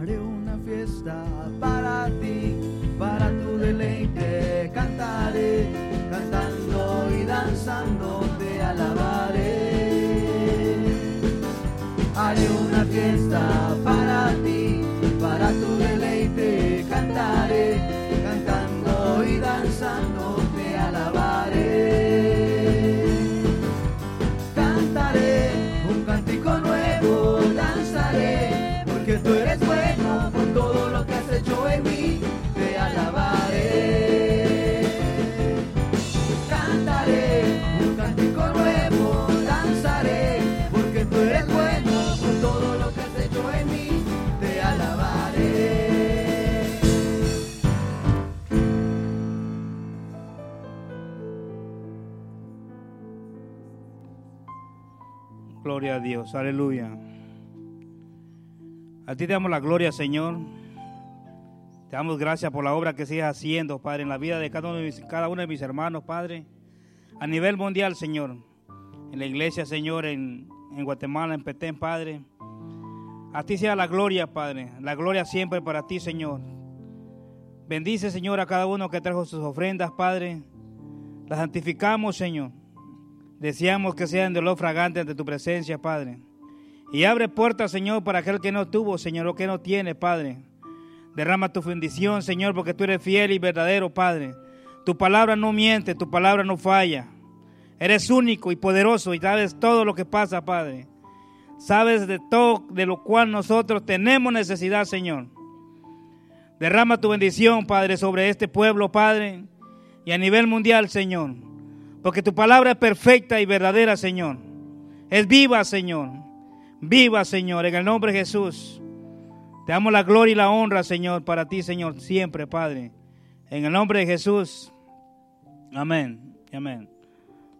Haré una fiesta para ti, para tu deleite. Cantaré, cantando y danzando te alabaré. Haré una fiesta Gloria a Dios, aleluya. A ti te damos la gloria, Señor. Te damos gracias por la obra que sigues haciendo, Padre, en la vida de cada uno de mis, cada uno de mis hermanos, Padre. A nivel mundial, Señor. En la iglesia, Señor, en, en Guatemala, en Petén, Padre. A ti sea la gloria, Padre. La gloria siempre para ti, Señor. Bendice, Señor, a cada uno que trajo sus ofrendas, Padre. Las santificamos, Señor. Deseamos que sean de olor fragante ante tu presencia, Padre. Y abre puertas, Señor, para aquel que no tuvo, Señor, o que no tiene, Padre. Derrama tu bendición, Señor, porque tú eres fiel y verdadero, Padre. Tu palabra no miente, tu palabra no falla. Eres único y poderoso y sabes todo lo que pasa, Padre. Sabes de todo de lo cual nosotros tenemos necesidad, Señor. Derrama tu bendición, Padre, sobre este pueblo, Padre, y a nivel mundial, Señor. Porque tu palabra es perfecta y verdadera, Señor. Es viva, Señor. Viva, Señor, en el nombre de Jesús. Te damos la gloria y la honra, Señor, para ti, Señor, siempre, Padre. En el nombre de Jesús. Amén. Amén.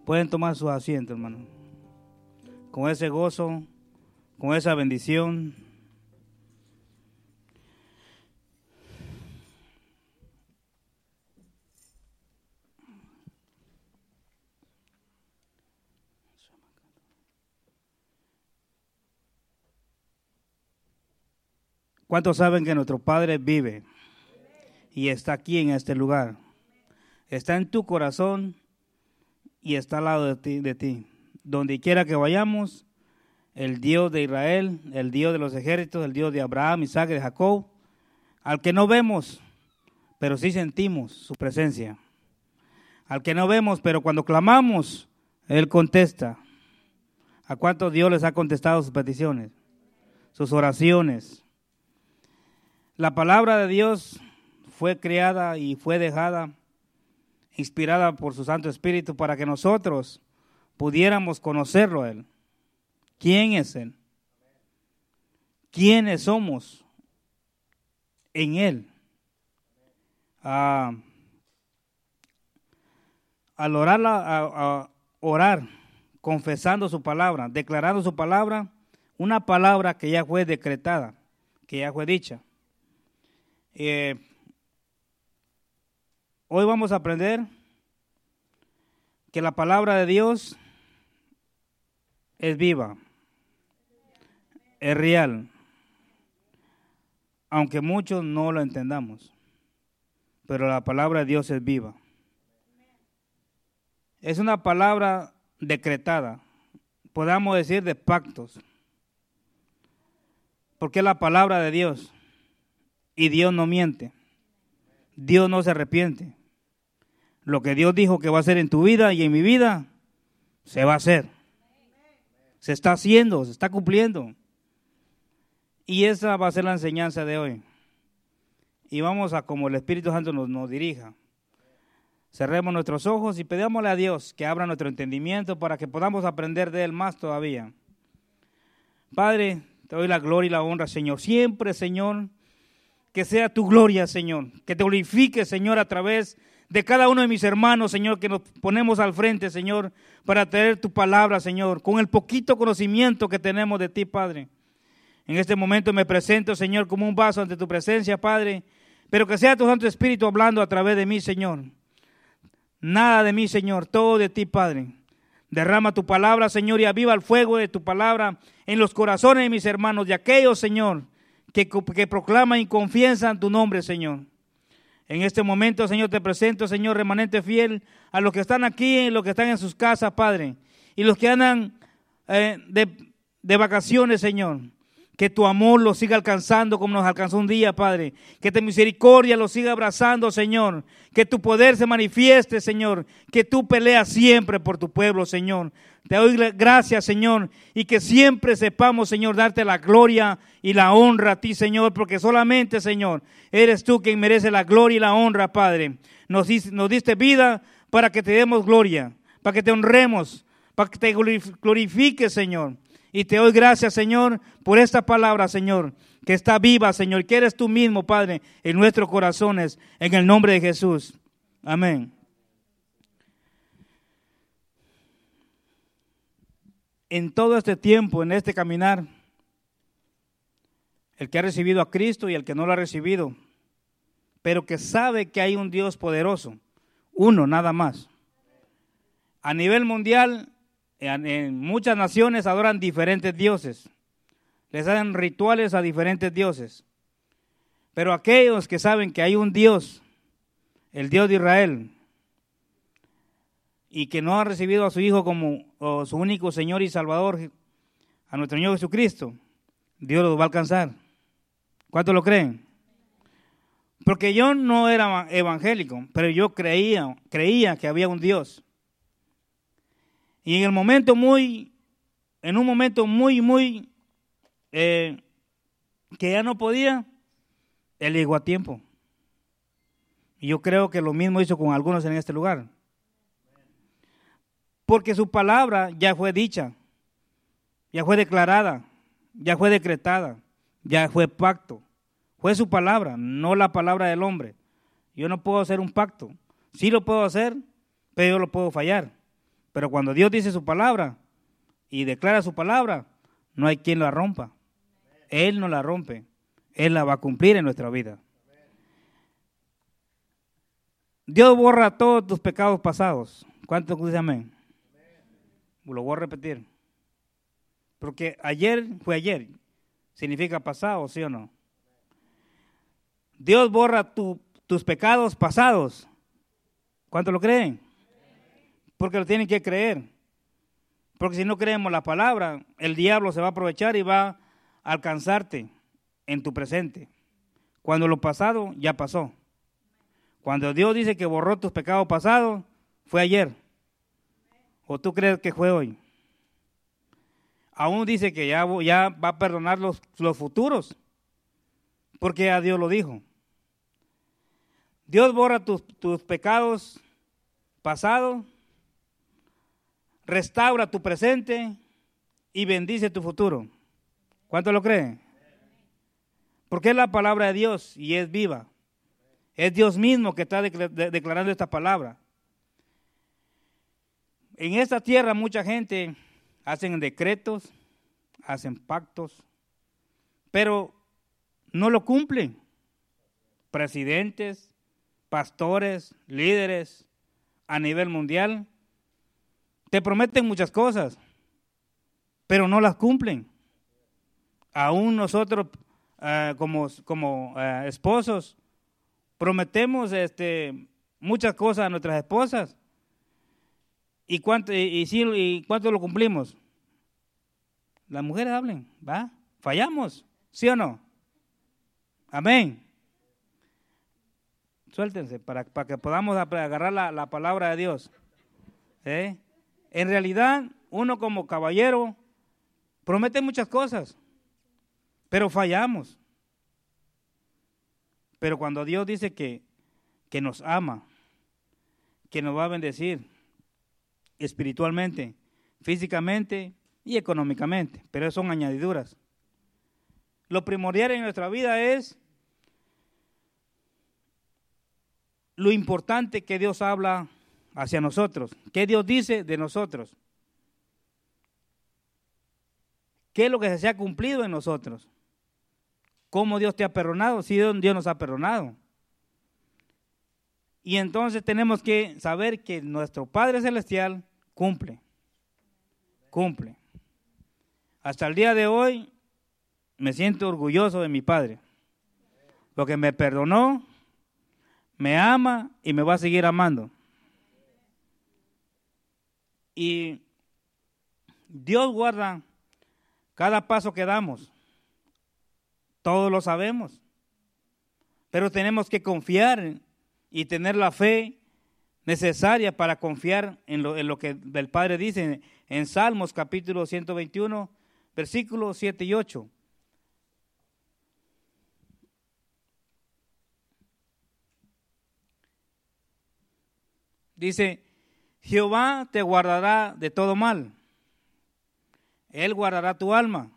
Pueden tomar su asiento, hermano. Con ese gozo, con esa bendición. ¿Cuántos saben que nuestro Padre vive y está aquí en este lugar? Está en tu corazón y está al lado de ti. De ti. Donde quiera que vayamos, el Dios de Israel, el Dios de los ejércitos, el Dios de Abraham, Isaac y de Jacob, al que no vemos, pero sí sentimos su presencia. Al que no vemos, pero cuando clamamos, Él contesta. ¿A cuántos Dios les ha contestado sus peticiones? Sus oraciones. La palabra de Dios fue creada y fue dejada, inspirada por su Santo Espíritu para que nosotros pudiéramos conocerlo a Él. ¿Quién es Él? ¿Quiénes somos en Él? Al orar, a orar, confesando su palabra, declarando su palabra, una palabra que ya fue decretada, que ya fue dicha. Eh, hoy vamos a aprender que la palabra de Dios es viva, es real, aunque muchos no lo entendamos, pero la palabra de Dios es viva. Es una palabra decretada, podamos decir de pactos, porque es la palabra de Dios y Dios no miente. Dios no se arrepiente. Lo que Dios dijo que va a hacer en tu vida y en mi vida, se va a hacer. Se está haciendo, se está cumpliendo. Y esa va a ser la enseñanza de hoy. Y vamos a como el Espíritu Santo nos, nos dirija. Cerremos nuestros ojos y pedímosle a Dios que abra nuestro entendimiento para que podamos aprender de Él más todavía. Padre, te doy la gloria y la honra, Señor. Siempre, Señor, que sea tu gloria, Señor. Que te glorifique, Señor, a través de cada uno de mis hermanos, Señor, que nos ponemos al frente, Señor, para traer tu palabra, Señor, con el poquito conocimiento que tenemos de ti, Padre. En este momento me presento, Señor, como un vaso ante tu presencia, Padre, pero que sea tu Santo Espíritu hablando a través de mí, Señor. Nada de mí, Señor, todo de ti, Padre. Derrama tu palabra, Señor, y aviva el fuego de tu palabra en los corazones de mis hermanos, de aquellos, Señor, que, que proclaman y confiesan tu nombre, Señor. En este momento, Señor, te presento, Señor, remanente fiel, a los que están aquí y los que están en sus casas, Padre, y los que andan eh, de, de vacaciones, Señor. Que tu amor los siga alcanzando como nos alcanzó un día, Padre. Que tu misericordia los siga abrazando, Señor. Que tu poder se manifieste, Señor. Que tú peleas siempre por tu pueblo, Señor. Te doy gracias, Señor. Y que siempre sepamos, Señor, darte la gloria y la honra a ti, Señor. Porque solamente, Señor, eres tú quien merece la gloria y la honra, Padre. Nos, nos diste vida para que te demos gloria. Para que te honremos. Para que te glorifiques, Señor. Y te doy gracias, Señor, por esta palabra, Señor, que está viva, Señor, que eres tú mismo, Padre, en nuestros corazones, en el nombre de Jesús. Amén. En todo este tiempo, en este caminar, el que ha recibido a Cristo y el que no lo ha recibido, pero que sabe que hay un Dios poderoso, uno nada más. A nivel mundial, en, muchas naciones adoran diferentes dioses. Les hacen rituales a diferentes dioses. Pero aquellos que saben que hay un Dios, el Dios de Israel, y que no han recibido a su Hijo como su único Señor y Salvador, a nuestro Señor Jesucristo, Dios los va a alcanzar. ¿Cuántos lo creen? Porque yo no era evangélico, pero yo creía, creía que había un Dios. Y en el momento muy, en un momento muy, muy, eh, que ya no podía, él llegó a tiempo. Y yo creo que lo mismo hizo con algunos en este lugar. Porque su palabra ya fue dicha, ya fue declarada, ya fue decretada, ya fue pacto. Fue su palabra, no la palabra del hombre. Yo no puedo hacer un pacto. Sí lo puedo hacer, pero yo lo puedo fallar. Pero cuando Dios dice su palabra y declara su palabra, no hay quien la rompa. Él no la rompe. Él la va a cumplir en nuestra vida. Dios borra todos tus pecados pasados. ¿Cuántos dicen amén? Lo voy a repetir. Porque ayer fue ayer. Significa pasado, ¿sí o no? Dios borra tus pecados pasados. ¿Cuántos lo creen? porque lo tienen que creer. Porque si no creemos la palabra, el diablo se va a aprovechar y va a alcanzarte en tu presente. Cuando lo pasado ya pasó. Cuando Dios dice que borró tus pecados pasados, fue ayer. ¿O tú crees que fue hoy? Aún dice que ya, ya va a perdonar los, los futuros, porque a Dios lo dijo. Dios borra tus, tus pecados pasados restaura tu presente y bendice tu futuro. ¿Cuánto lo creen? Porque es la palabra de Dios y es viva. Es Dios mismo que está declarando esta palabra. En esta tierra mucha gente hacen decretos, hacen pactos, pero no lo cumplen. Presidentes, pastores, líderes a nivel mundial te prometen muchas cosas, pero no las cumplen. Aún nosotros eh, como, como eh, esposos prometemos este, muchas cosas a nuestras esposas. ¿Y cuánto, y, y cuánto lo cumplimos? Las mujeres hablen, ¿va? Fallamos, ¿sí o no? Amén. Suéltense para, para que podamos agarrar la, la palabra de Dios. ¿Eh? En realidad, uno como caballero promete muchas cosas, pero fallamos. Pero cuando Dios dice que, que nos ama, que nos va a bendecir espiritualmente, físicamente y económicamente, pero son añadiduras. Lo primordial en nuestra vida es lo importante que Dios habla hacia nosotros. ¿Qué Dios dice de nosotros? ¿Qué es lo que se ha cumplido en nosotros? ¿Cómo Dios te ha perdonado? Si Dios nos ha perdonado. Y entonces tenemos que saber que nuestro Padre Celestial cumple. Cumple. Hasta el día de hoy, me siento orgulloso de mi padre. Porque me perdonó, me ama y me va a seguir amando. Y Dios guarda cada paso que damos. Todos lo sabemos. Pero tenemos que confiar y tener la fe necesaria para confiar en lo, en lo que el Padre dice en Salmos capítulo 121, versículos 7 y 8. Dice, Jehová te guardará de todo mal. Él guardará tu alma.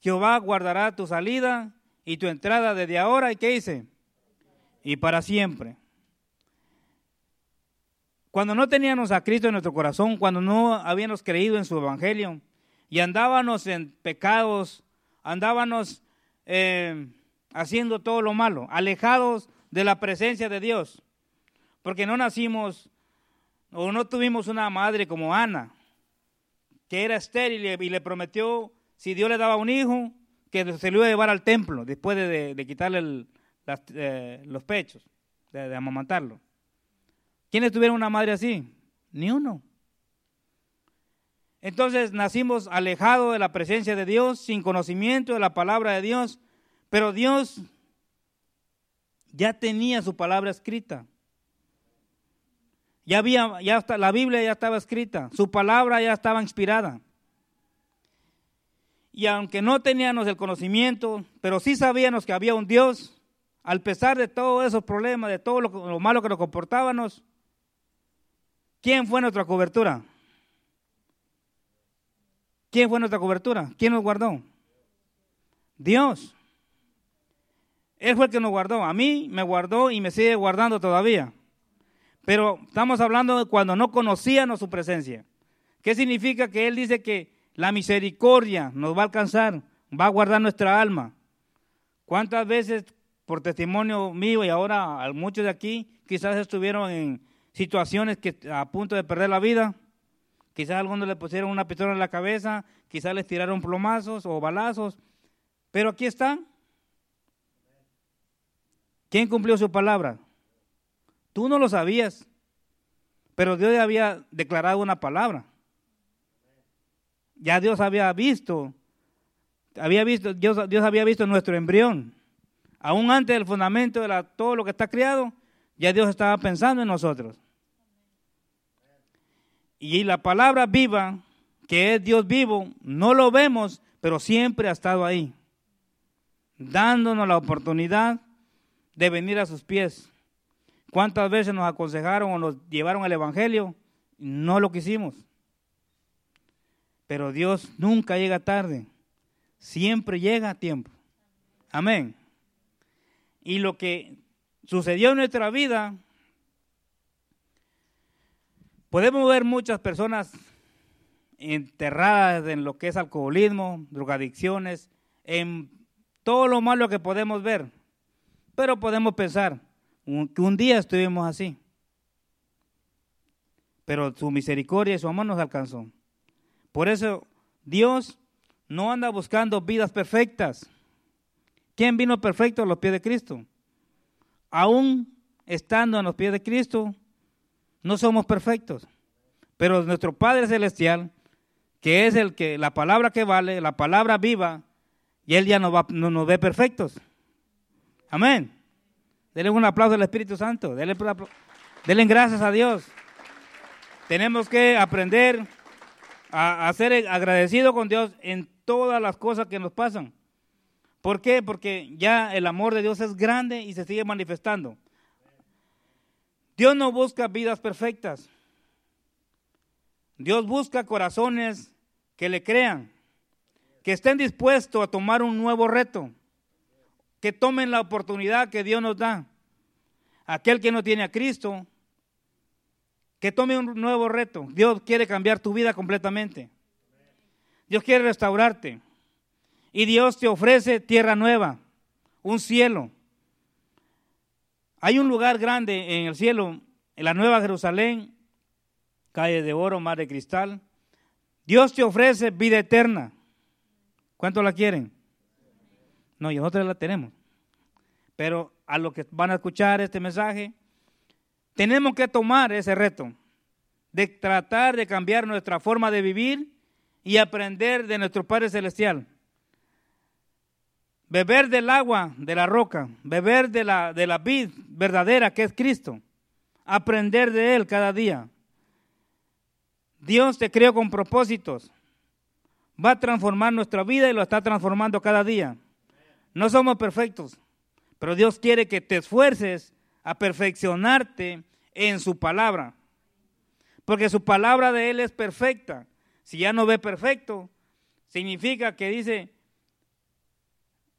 Jehová guardará tu salida y tu entrada desde ahora. ¿Y qué dice? Y para siempre. Cuando no teníamos a Cristo en nuestro corazón, cuando no habíamos creído en su evangelio y andábamos en pecados, andábamos eh, haciendo todo lo malo, alejados de la presencia de Dios, porque no nacimos o no tuvimos una madre como Ana, que era estéril y le prometió, si Dios le daba un hijo, que se lo iba a llevar al templo después de, quitarle eh, los pechos, de amamantarlo. ¿Quiénes tuvieron una madre así? Ni uno. Entonces nacimos alejados de la presencia de Dios, sin conocimiento de la palabra de Dios, pero Dios ya tenía su palabra escrita. Ya había, ya está, la Biblia ya estaba escrita, su palabra ya estaba inspirada. Y aunque no teníamos el conocimiento, pero sí sabíamos que había un Dios, al pesar de todos esos problemas, de todo lo, lo malo que nos comportábamos, ¿Quién fue nuestra cobertura? ¿Quién fue nuestra cobertura? ¿Quién nos guardó? Dios. Él fue el que nos guardó. A mí me guardó y me sigue guardando todavía. Pero estamos hablando de cuando no conocíamos su presencia. ¿Qué significa que Él dice que la misericordia nos va a alcanzar, va a guardar nuestra alma? ¿Cuántas veces, por testimonio mío y ahora muchos de aquí, quizás estuvieron en, situaciones que a punto de perder la vida. Quizás algunos le pusieron una pistola en la cabeza, quizás les tiraron plomazos o balazos, pero aquí están. ¿Quién cumplió su palabra? Tú no lo sabías, pero Dios había declarado una palabra. Ya Dios había visto, había visto, Dios, Dios había visto nuestro embrión. Aún antes del fundamento de todo lo que está criado, ya Dios estaba pensando en nosotros. Y la palabra viva, que es Dios vivo, no lo vemos, pero siempre ha estado ahí, dándonos la oportunidad de venir a sus pies. ¿Cuántas veces nos aconsejaron o nos llevaron al Evangelio? No lo quisimos. Pero Dios nunca llega tarde, siempre llega a tiempo. Amén. Y lo que sucedió en nuestra vida Podemos ver muchas personas enterradas en lo que es alcoholismo, drogadicciones, en todo lo malo que podemos ver. Pero podemos pensar que un día estuvimos así. Pero su misericordia y su amor nos alcanzó. Por eso Dios no anda buscando vidas perfectas. ¿Quién vino perfecto a los pies de Cristo? Aún estando a los pies de Cristo, no somos perfectos, pero nuestro Padre Celestial, que es el que, la palabra que vale, la palabra viva, y Él ya nos, va, nos ve perfectos. Amén. Denle un aplauso al Espíritu Santo. Denle, denle gracias a Dios. Tenemos que aprender a, a ser agradecidos con Dios en todas las cosas que nos pasan. ¿Por qué? Porque ya el amor de Dios es grande y se sigue manifestando. Dios no busca vidas perfectas. Dios busca corazones que le crean, que estén dispuestos a tomar un nuevo reto, que tomen la oportunidad que Dios nos da. Aquel que no tiene a Cristo, que tome un nuevo reto. Dios quiere cambiar tu vida completamente. Dios quiere restaurarte. Y Dios te ofrece tierra nueva, un cielo. Hay un lugar grande en el cielo, en la Nueva Jerusalén, calle de oro, mar de cristal. Dios te ofrece vida eterna. ¿Cuánto la quieren? No, nosotros la tenemos. Pero a los que van a escuchar este mensaje, tenemos que tomar ese reto de tratar de cambiar nuestra forma de vivir y aprender de nuestro Padre Celestial. Beber del agua de la roca, beber de la, de la vid verdadera que es Cristo. Aprender de Él cada día. Dios te creó con propósitos. Va a transformar nuestra vida y lo está transformando cada día. No somos perfectos, pero Dios quiere que te esfuerces a perfeccionarte en su palabra. Porque su palabra de Él es perfecta. Si ya no ve perfecto, significa que dice,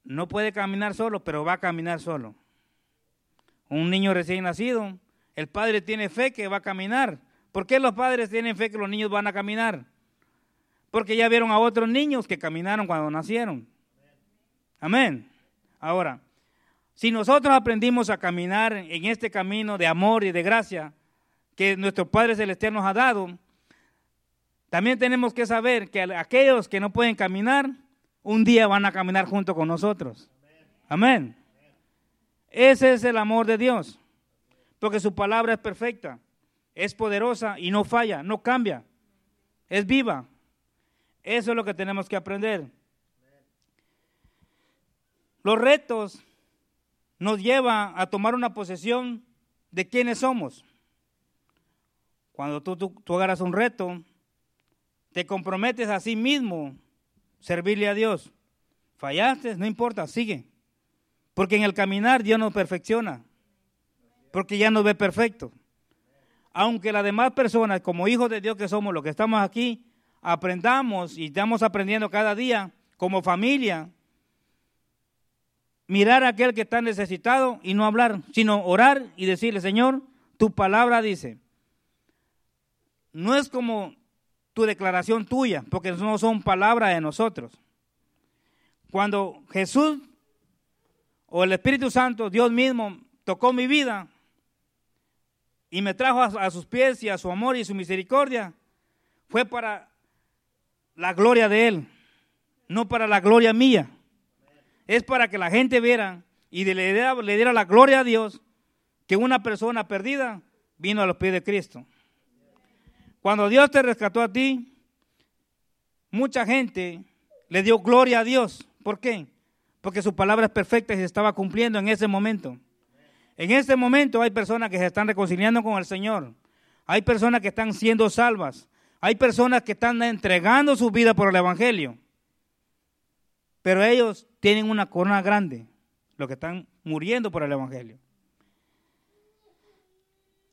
no puede caminar solo, pero va a caminar solo. Un niño recién nacido, el padre tiene fe que va a caminar. ¿Por qué los padres tienen fe que los niños van a caminar? Porque ya vieron a otros niños que caminaron cuando nacieron. Amén. Ahora, si nosotros aprendimos a caminar en este camino de amor y de gracia que nuestro Padre Celestial nos ha dado, también tenemos que saber que aquellos que no pueden caminar, un día van a caminar junto con nosotros. Amén. Ese es el amor de Dios, porque su palabra es perfecta, es poderosa y no falla, no cambia, es viva. Eso es lo que tenemos que aprender. Los retos nos llevan a tomar una posesión de quiénes somos. Cuando tú, tú, tú agarras un reto, te comprometes a sí mismo servirle a Dios. Fallaste, no importa, sigue. Porque en el caminar Dios nos perfecciona. Porque ya nos ve perfecto. Aunque las demás personas, como hijos de Dios que somos, los que estamos aquí, aprendamos y estamos aprendiendo cada día como familia, mirar a aquel que está necesitado y no hablar, sino orar y decirle, Señor, tu palabra dice, no es como tu declaración tuya, porque no son palabras de nosotros. Cuando Jesús o el Espíritu Santo, Dios mismo, tocó mi vida y me trajo a, sus pies y a su amor y su misericordia, fue para la gloria de Él, no para la gloria mía. Es para que la gente viera y le diera, la gloria a Dios que una persona perdida vino a los pies de Cristo. Cuando Dios te rescató a ti, mucha gente le dio gloria a Dios. ¿Por qué? Porque su palabra es perfecta y se estaba cumpliendo en ese momento. En ese momento hay personas que se están reconciliando con el Señor. Hay personas que están siendo salvas. Hay personas que están entregando su vida por el Evangelio. Pero ellos tienen una corona grande, los que están muriendo por el Evangelio.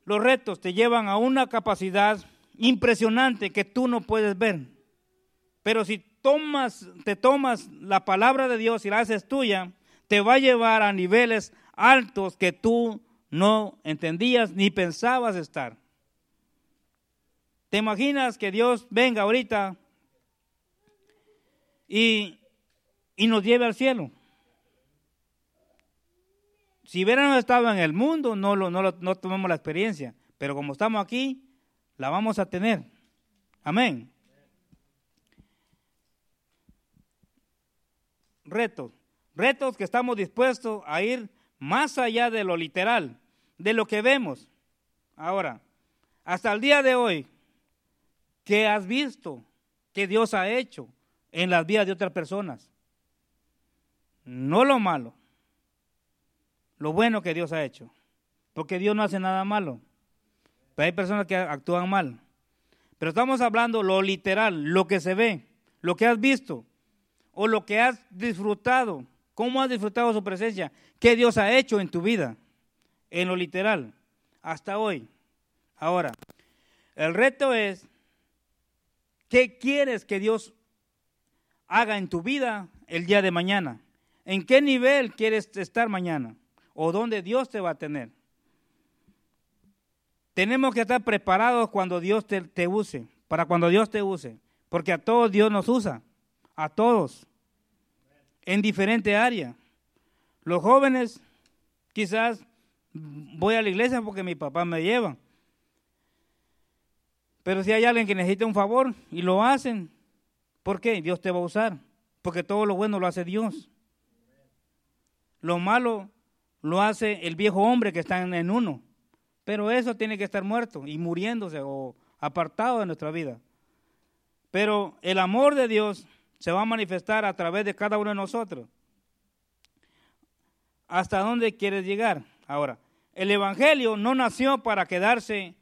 Los retos te llevan a una capacidad impresionante que tú no puedes ver. Pero si tomas, te tomas la palabra de Dios y la haces tuya, te va a llevar a niveles altos que tú no entendías ni pensabas estar. ¿Te imaginas que Dios venga ahorita y, y nos lleve al cielo? Si hubiéramos estado en el mundo, no, lo, no, no tomamos la experiencia. Pero como estamos aquí, la vamos a tener. Amén. Retos. Retos que estamos dispuestos a ir más allá de lo literal, de lo que vemos. Ahora, hasta el día de hoy, ¿qué has visto que Dios ha hecho en las vidas de otras personas? No lo malo, lo bueno que Dios ha hecho, porque Dios no hace nada malo. Pero hay personas que actúan mal. Pero estamos hablando lo literal, lo que se ve, lo que has visto o lo que has disfrutado. ¿Cómo has disfrutado su presencia? ¿Qué Dios ha hecho en tu vida? En lo literal, hasta hoy. Ahora, el reto es, ¿qué quieres que Dios haga en tu vida el día de mañana? ¿En qué nivel quieres estar mañana? ¿O dónde Dios te va a tener? Tenemos que estar preparados cuando Dios te, use, para cuando Dios te use, porque a todos Dios nos usa, a todos, en diferentes áreas. Los jóvenes, quizás voy a la iglesia porque mi papá me lleva, pero si hay alguien que necesita un favor y lo hacen, ¿por qué? Dios te va a usar, porque todo lo bueno lo hace Dios. Lo malo lo hace el viejo hombre que está en uno. Pero eso tiene que estar muerto y muriéndose o apartado de nuestra vida. Pero el amor de Dios se va a manifestar a través de cada uno de nosotros. ¿Hasta dónde quieres llegar? Ahora, el Evangelio no nació para quedarse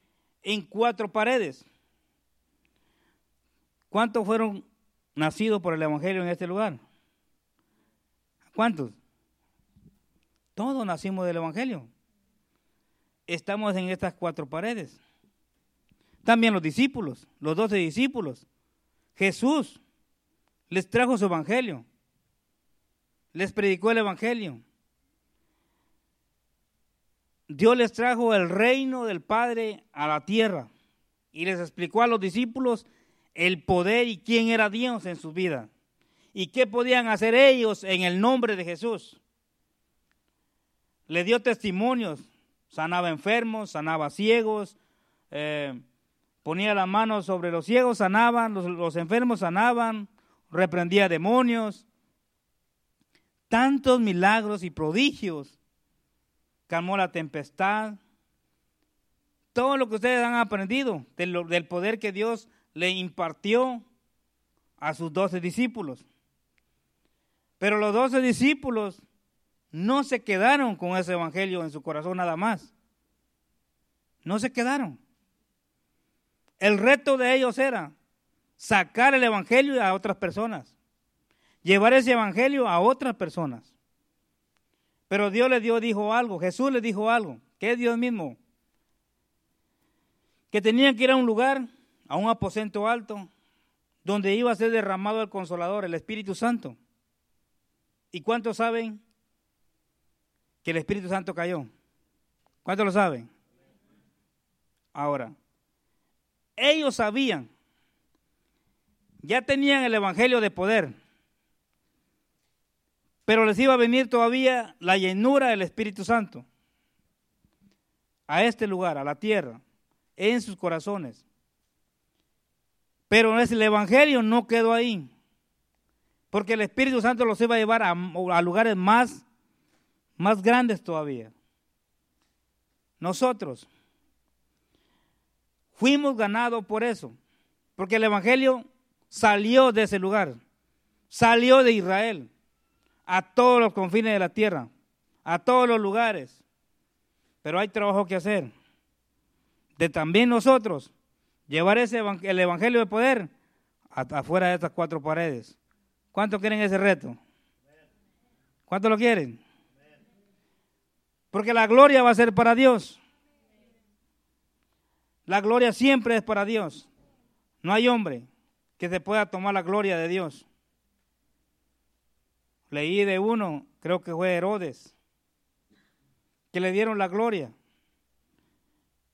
en cuatro paredes. ¿Cuántos fueron nacidos por el Evangelio en este lugar? ¿Cuántos? Todos nacimos del Evangelio. Estamos en estas cuatro paredes. También los discípulos, los doce discípulos. Jesús les trajo su Evangelio. Les predicó el Evangelio. Dios les trajo el reino del Padre a la tierra y les explicó a los discípulos el poder y quién era Dios en su vida y qué podían hacer ellos en el nombre de Jesús. Le dio testimonios, sanaba enfermos, sanaba ciegos, eh, ponía la mano sobre los ciegos, sanaban, los, los enfermos sanaban, reprendía demonios. Tantos milagros y prodigios calmó la tempestad. Todo lo que ustedes han aprendido del, poder que Dios le impartió a sus doce discípulos. Pero los doce discípulos no se quedaron con ese evangelio en su corazón nada más. No se quedaron. El reto de ellos era sacar el evangelio a otras personas, llevar ese evangelio a otras personas. Pero Dios le dio, dijo algo, Jesús le dijo algo, que es Dios mismo. Que tenían que ir a un lugar, a un aposento alto, donde iba a ser derramado el consolador, el Espíritu Santo. ¿Y cuántos saben que el Espíritu Santo cayó? ¿Cuántos lo saben? Ahora, ellos sabían, ya tenían el Evangelio de poder, pero les iba a venir todavía la llenura del Espíritu Santo a este lugar, a la tierra, en sus corazones. Pero el Evangelio no quedó ahí, porque el Espíritu Santo los iba a llevar a, a lugares más, más grandes todavía. Nosotros fuimos ganados por eso, porque el Evangelio salió de ese lugar, salió de Israel a todos los confines de la tierra, a todos los lugares. Pero hay trabajo que hacer. De también nosotros llevar ese el evangelio de poder afuera de estas cuatro paredes. ¿Cuántos quieren ese reto? ¿Cuántos lo quieren? Porque la gloria va a ser para Dios. La gloria siempre es para Dios. No hay hombre que se pueda tomar la gloria de Dios. Leí de uno, creo que fue Herodes, que le dieron la gloria.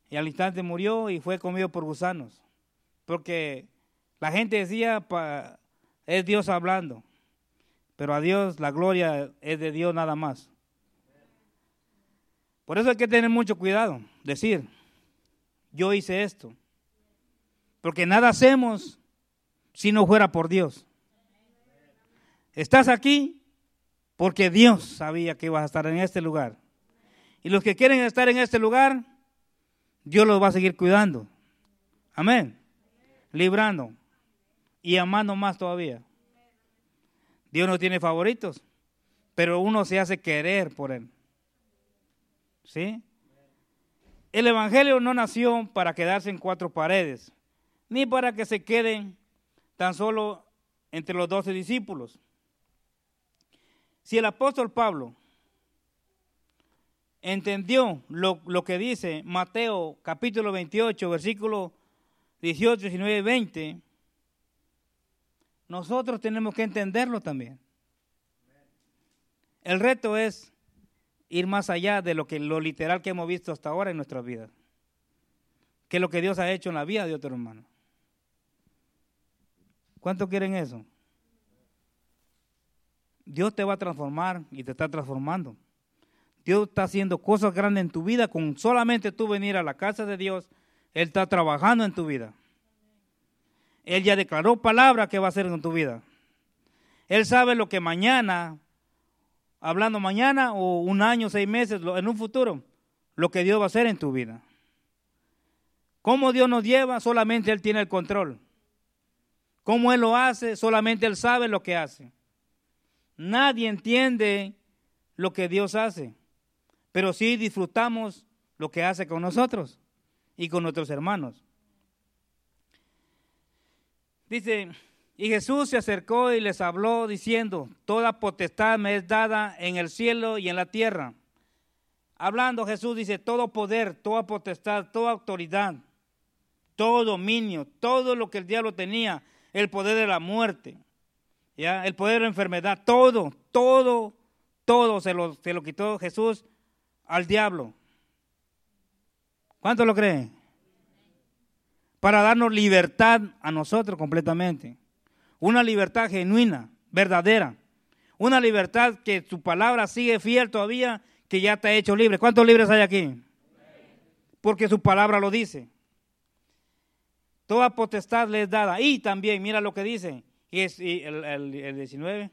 Y al instante murió y fue comido por gusanos. Porque la gente decía, es Dios hablando. Pero a Dios la gloria es de Dios nada más. Por eso hay que tener mucho cuidado. Decir, yo hice esto. Porque nada hacemos si no fuera por Dios. Estás aquí porque Dios sabía que ibas a estar en este lugar. Y los que quieren estar en este lugar, Dios los va a seguir cuidando. Amén. Librando y amando más todavía. Dios no tiene favoritos, pero uno se hace querer por Él. ¿Sí? El Evangelio no nació para quedarse en cuatro paredes, ni para que se queden tan solo entre los doce discípulos. Si el apóstol Pablo entendió lo, que dice Mateo capítulo 28, versículos 18, 19 y 20, nosotros tenemos que entenderlo también. El reto es ir más allá de lo que lo literal que hemos visto hasta ahora en nuestra vida, que lo que Dios ha hecho en la vida de otro hermano. ¿Cuántos quieren eso? Dios te va a transformar y te está transformando. Dios está haciendo cosas grandes en tu vida con solamente tú venir a la casa de Dios. Él está trabajando en tu vida. Él ya declaró palabra que va a hacer en tu vida. Él sabe lo que mañana, hablando mañana o un año, seis meses, en un futuro, lo que Dios va a hacer en tu vida. ¿Cómo Dios nos lleva? Solamente Él tiene el control. ¿Cómo Él lo hace? Solamente Él sabe lo que hace. Nadie entiende lo que Dios hace, pero sí disfrutamos lo que hace con nosotros y con nuestros hermanos. Dice, y Jesús se acercó y les habló diciendo, toda potestad me es dada en el cielo y en la tierra. Hablando Jesús dice, todo poder, toda potestad, toda autoridad todo dominio, todo lo que el diablo tenía, el poder de la muerte, ¿ya? el poder de la enfermedad, todo, todo, todo se lo, se lo quitó Jesús al diablo. ¿Cuánto lo creen? Para darnos libertad a nosotros completamente. Una libertad genuina, verdadera. Una libertad que su palabra sigue fiel todavía, que ya te ha hecho libre. ¿Cuántos libres hay aquí? Porque su palabra lo dice. Toda potestad le es dada. Y también, mira lo que dice, y es el, el 19.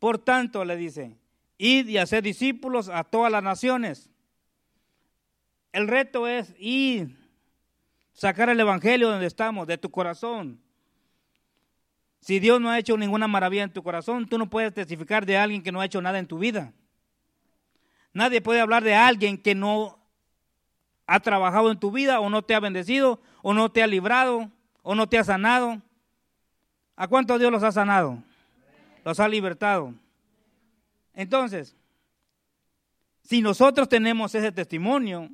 Por tanto, le dice, id y hacer discípulos a todas las naciones. El reto es ir, sacar el evangelio donde estamos, de tu corazón. Si Dios no ha hecho ninguna maravilla en tu corazón, tú no puedes testificar de alguien que no ha hecho nada en tu vida. Nadie puede hablar de alguien que no ha trabajado en tu vida o no te ha bendecido o no te ha librado o no te ha sanado. ¿A cuánto Dios los ha sanado? Los ha libertado. Entonces, si nosotros tenemos ese testimonio,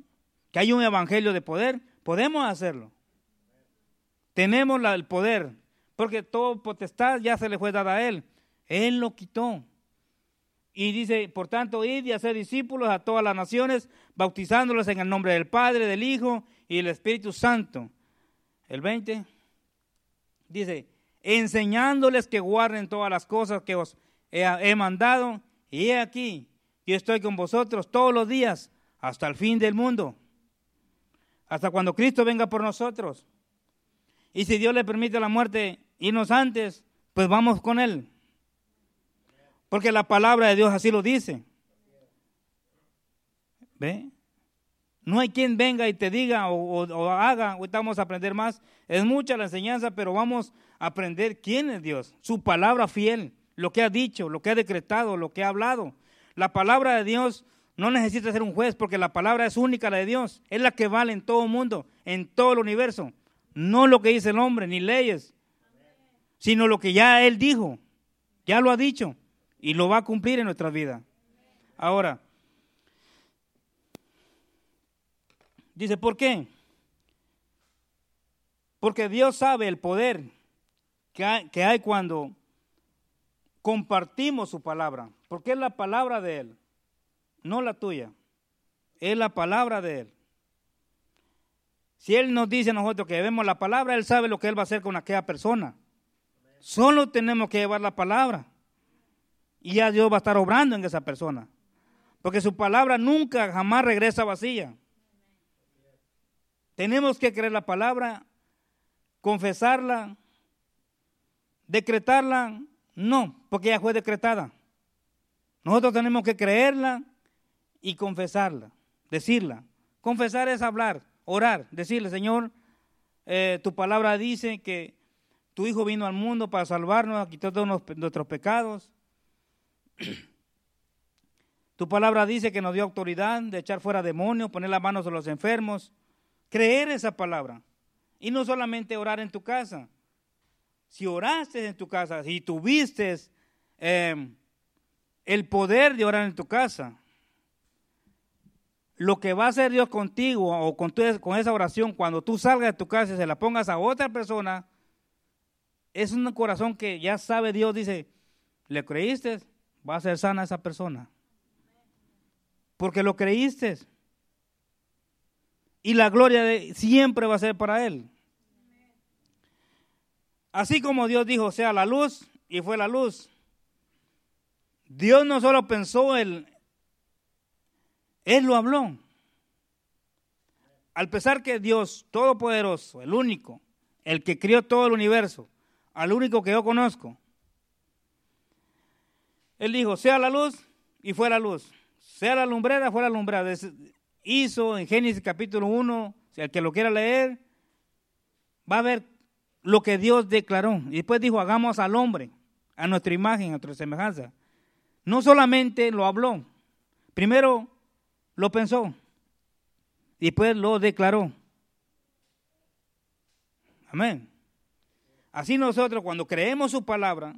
que hay un evangelio de poder, podemos hacerlo. Tenemos el poder, porque todo potestad ya se le fue dada a Él. Él lo quitó. Y dice, por tanto, id y hacer discípulos a todas las naciones, bautizándolos en el nombre del Padre, del Hijo y del Espíritu Santo. El 20 dice, enseñándoles que guarden todas las cosas que os he, mandado, y he aquí, yo estoy con vosotros todos los días hasta el fin del mundo, hasta cuando Cristo venga por nosotros. Y si Dios le permite la muerte irnos antes, pues vamos con Él. Porque la palabra de Dios así lo dice. ¿Ve? No hay quien venga y te diga o, haga, ahorita vamos a aprender más. Es mucha la enseñanza, pero vamos a aprender quién es Dios, su palabra fiel, lo que ha dicho, lo que ha decretado, lo que ha hablado. La palabra de Dios no necesita ser un juez porque la palabra es única, la de Dios. Es la que vale en todo el mundo, en todo el universo. No lo que dice el hombre, ni leyes, sino lo que ya Él dijo, ya lo ha dicho y lo va a cumplir en nuestra vida. Ahora, dice, ¿por qué? Porque Dios sabe el poder que hay, cuando compartimos su palabra, porque es la palabra de Él, no la tuya, es la palabra de Él. Si Él nos dice a nosotros que vemos la palabra, Él sabe lo que Él va a hacer con aquella persona. Solo tenemos que llevar la palabra. Y ya Dios va a estar obrando en esa persona. Porque su palabra nunca, jamás regresa vacía. Tenemos que creer la palabra, confesarla, decretarla. No, porque ya fue decretada. Nosotros tenemos que creerla y confesarla, decirla. Confesar es hablar, orar, decirle, Señor, eh, tu palabra dice que tu Hijo vino al mundo para salvarnos, a quitar todos nuestros pecados. Tu palabra dice que nos dio autoridad de echar fuera demonios, poner las manos a los enfermos. Creer esa palabra. Y no solamente orar en tu casa. Si oraste en tu casa, si tuviste em, el poder de orar en tu casa, lo que va a hacer Dios contigo o con esa oración cuando tú salgas de tu casa y se la pongas a otra persona, es un corazón que ya sabe Dios, dice, ¿le creíste? va a ser sana esa persona. Porque lo creíste. Y la gloria de, siempre va a ser para Él. Así como Dios dijo, sea la luz, y fue la luz. Dios no solo pensó, Él, Él lo habló. Al pesar que Dios Todopoderoso, el único, el que crió todo el universo, al único que yo conozco, Él dijo, sea la luz y fue la luz. Sea la lumbrera, fue la lumbrera. Hizo en Génesis capítulo 1, si el que lo quiera leer, va a ver lo que Dios declaró. Y después dijo, hagamos al hombre, a nuestra imagen, a nuestra semejanza. No solamente lo habló, primero lo pensó, y después lo declaró. Amén. Así nosotros cuando creemos su palabra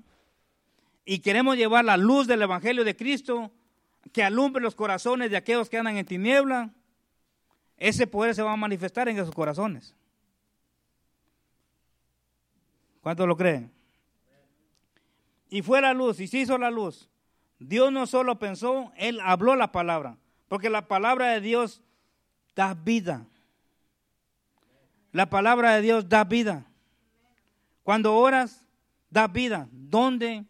y queremos llevar la luz del Evangelio de Cristo que alumbre los corazones de aquellos que andan en tiniebla, ese poder se va a manifestar en esos corazones. ¿Cuántos lo creen? Y fue la luz, y se hizo la luz. Dios no solo pensó, Él habló la palabra, porque la palabra de Dios da vida. La palabra de Dios da vida. Cuando oras, da vida. ¿Dónde?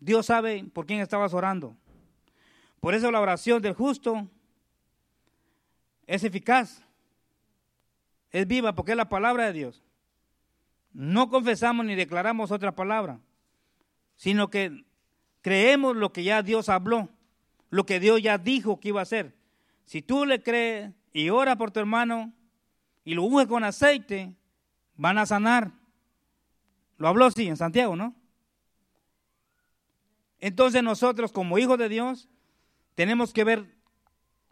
Dios sabe por quién estabas orando. Por eso la oración del justo es eficaz. Es viva porque es la palabra de Dios. No confesamos ni declaramos otra palabra, sino que creemos lo que ya Dios habló, lo que Dios ya dijo que iba a hacer. Si tú le crees y ora por tu hermano y lo unge con aceite, van a sanar. Lo habló así en Santiago, ¿no? Entonces nosotros como hijos de Dios tenemos que ver,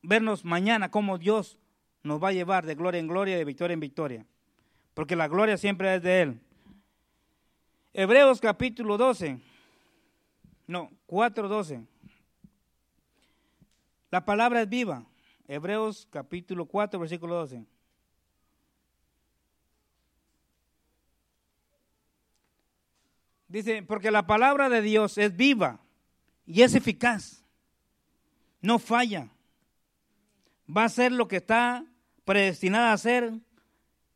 vernos mañana cómo Dios nos va a llevar de gloria en gloria, de victoria en victoria. Porque la gloria siempre es de Él. Hebreos capítulo 12. No, 4.12. La palabra es viva. Hebreos capítulo 4, versículo 12. Dice, porque la palabra de Dios es viva y es eficaz. No falla. Va a ser lo que está predestinada a hacer,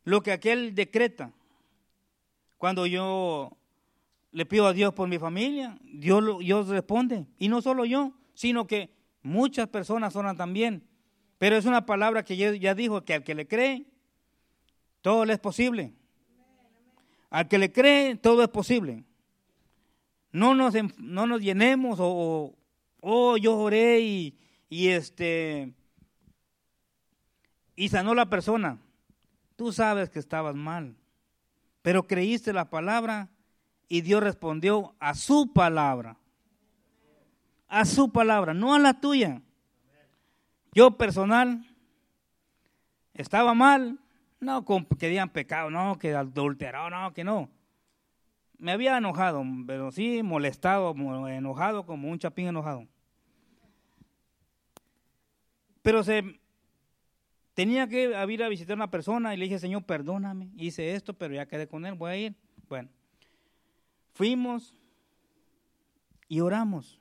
lo que aquel decreta. Cuando yo le pido a Dios por mi familia, Dios, Dios responde. Y no solo yo, sino que muchas personas oran también. Pero es una palabra que ya dijo que al que le cree, todo le es posible. Al que le cree, todo es posible no nos, no nos llenemos o, oh, yo oré y, y este y sanó la persona. Tú sabes que estabas mal, pero creíste la palabra y Dios respondió a su palabra. A su palabra, no a la tuya. Yo personal estaba mal, no que digan pecado, no, que adulterado, no, que no me había enojado, pero sí molestado, enojado como un chapín enojado. Pero se tenía que ir a visitar a una persona y le dije, Señor, perdóname, hice esto, pero ya quedé con él, voy a ir. Bueno, fuimos y oramos.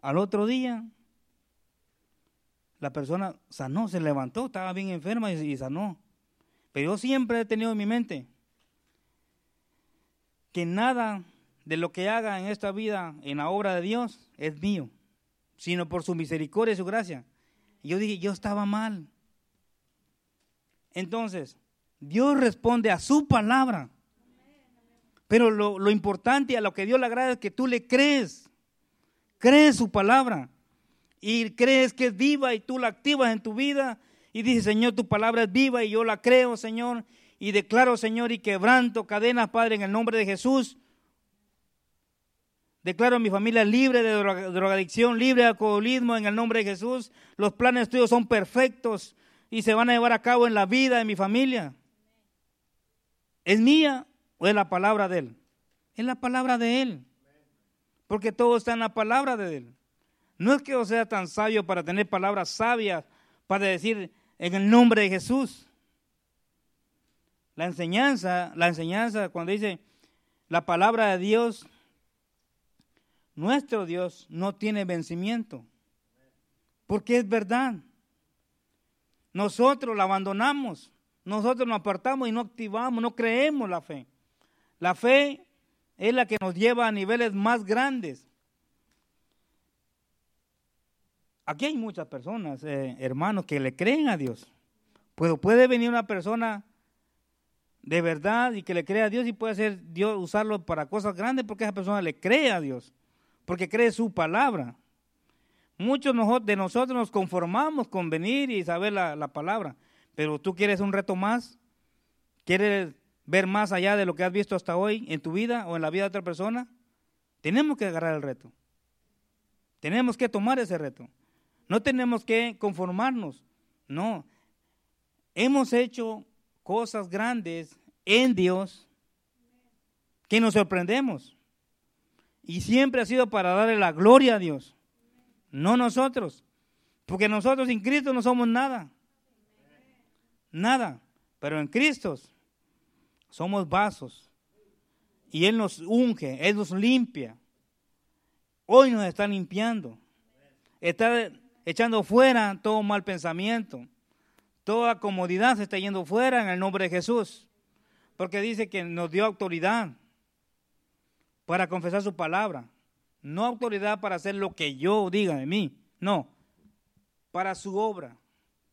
Al otro día, la persona sanó, se levantó, estaba bien enferma y, y sanó. Pero yo siempre he tenido en mi mente, que nada de lo que haga en esta vida, en la obra de Dios, es mío, sino por su misericordia y su gracia. Yo dije, yo estaba mal. Entonces, Dios responde a su palabra. Pero lo, lo importante a lo que Dios le agrada es que tú le crees. Crees su palabra. Y crees que es viva y tú la activas en tu vida. Y dices, Señor, tu palabra es viva y yo la creo, Señor y declaro, Señor, y quebranto cadenas, Padre, en el nombre de Jesús. Declaro a mi familia libre de drogadicción, libre de alcoholismo en el nombre de Jesús. Los planes tuyos son perfectos y se van a llevar a cabo en la vida de mi familia. ¿Es mía o es la palabra de Él? Es la palabra de Él. Porque todo está en la palabra de Él. No es que yo sea tan sabio para tener palabras sabias para decir en el nombre de Jesús. La enseñanza, la enseñanza cuando dice la palabra de Dios, nuestro Dios no tiene vencimiento, porque es verdad. Nosotros la abandonamos, nosotros nos apartamos y no activamos, no creemos la fe. La fe es la que nos lleva a niveles más grandes. Aquí hay muchas personas, eh, hermanos, que le creen a Dios. Pero puede venir una persona de verdad y que le crea a Dios y puede ser Dios usarlo para cosas grandes porque esa persona le cree a Dios. porque cree su palabra. Muchos de nosotros nos conformamos con venir y saber la, la palabra, pero tú quieres un reto más, quieres ver más allá de lo que has visto hasta hoy en tu vida o en la vida de otra persona, tenemos que agarrar el reto. Tenemos que tomar ese reto. No tenemos que conformarnos. No. Hemos hecho cosas grandes en Dios que nos sorprendemos. Y siempre ha sido para darle la gloria a Dios, no nosotros. Porque nosotros sin Cristo no somos nada. Nada. Pero en Cristo somos vasos. Y Él nos unge, Él nos limpia. Hoy nos está limpiando. Está echando fuera todo mal pensamiento. Toda comodidad se está yendo fuera en el nombre de Jesús. Porque dice que nos dio autoridad para confesar su palabra. No autoridad para hacer lo que yo diga de mí. No. Para su obra.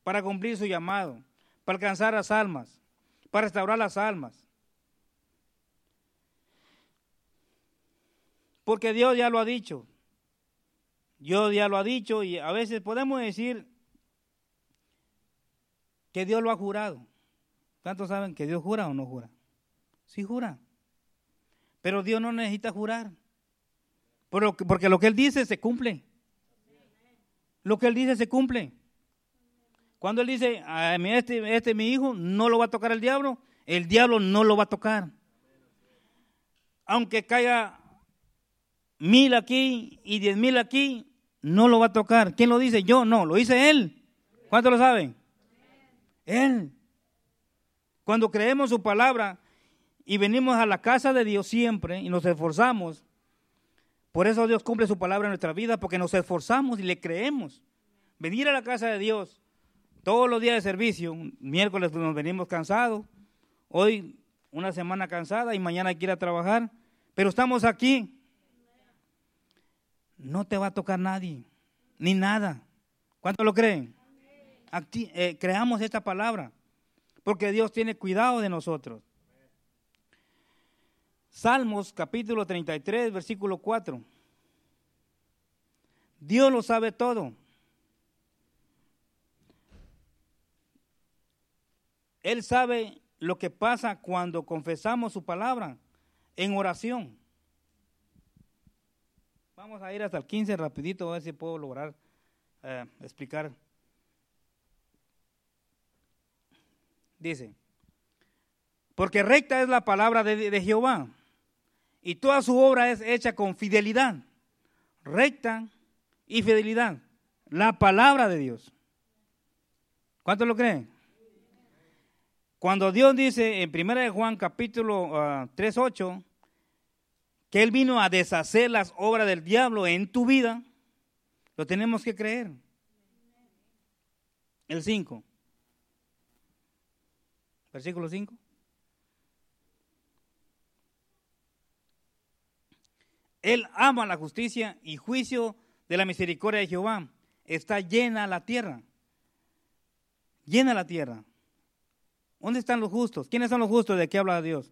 Para cumplir su llamado. Para alcanzar las almas. Para restaurar las almas. Porque Dios ya lo ha dicho. Dios ya lo ha dicho y a veces podemos decir que Dios lo ha jurado. ¿Cuántos saben que Dios jura o no jura? Sí jura. Pero Dios no necesita jurar. Porque lo que Él dice se cumple. Lo que Él dice se cumple. Cuando Él dice, este, este mi hijo, no lo va a tocar el diablo, el diablo no lo va a tocar. Aunque caiga mil aquí y diez mil aquí, no lo va a tocar. ¿Quién lo dice? Yo no, lo dice Él. ¿Cuánto lo saben? Él. Cuando creemos su palabra y venimos a la casa de Dios siempre y nos esforzamos, por eso Dios cumple su palabra en nuestra vida, porque nos esforzamos y le creemos. Venir a la casa de Dios todos los días de servicio, miércoles nos venimos cansados, hoy una semana cansada y mañana hay que ir a trabajar, pero estamos aquí no te va a tocar nadie, ni nada. ¿Cuánto lo creen? Eh, creamos esta palabra, porque Dios tiene cuidado de nosotros. Salmos capítulo 33, versículo 4. Dios lo sabe todo. Él sabe lo que pasa cuando confesamos su palabra en oración. Vamos a ir hasta el 15 rapidito, a ver si puedo lograr eh, explicar. Dice, porque recta es la palabra de, de Jehová y toda su obra es hecha con fidelidad, recta y fidelidad, la palabra de Dios. ¿Cuántos lo creen? Cuando Dios dice en 1 Juan capítulo uh, ah, 3, 8, que Él vino a deshacer las obras del diablo en tu vida, lo tenemos que creer. El 5. Versículo 5. Él ama la justicia y juicio de la misericordia de Jehová. Está llena la tierra. Llena la tierra. ¿Dónde están los justos? ¿Quiénes son los justos de qué habla Dios?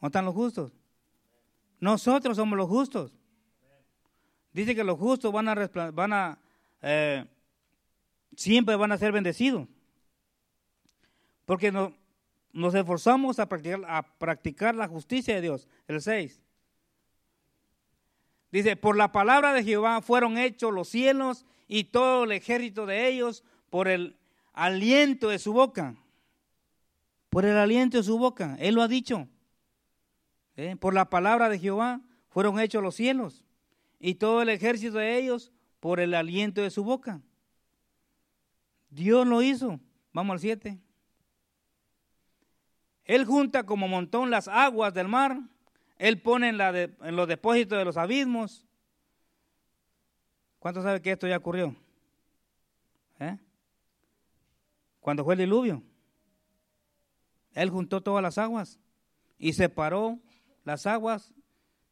¿Dónde están los justos? Nosotros somos los justos. Dice que los justos van a, van a eh, siempre van a ser bendecidos. Porque nos esforzamos a practicar, a practicar la justicia de Dios. El 6. Dice, por la palabra de Jehová fueron hechos los cielos y todo el ejército de ellos por el aliento de su boca. Por el aliento de su boca. Él lo ha dicho. ¿eh? Por la palabra de Jehová fueron hechos los cielos y todo el ejército de ellos por el aliento de su boca. Dios lo hizo. Vamos al 7. Él junta como montón las aguas del mar. Él pone en, la en los depósitos de los abismos. ¿Cuántos saben que esto ya ocurrió? ¿Eh? Cuando fue el diluvio. Él juntó todas las aguas y separó las aguas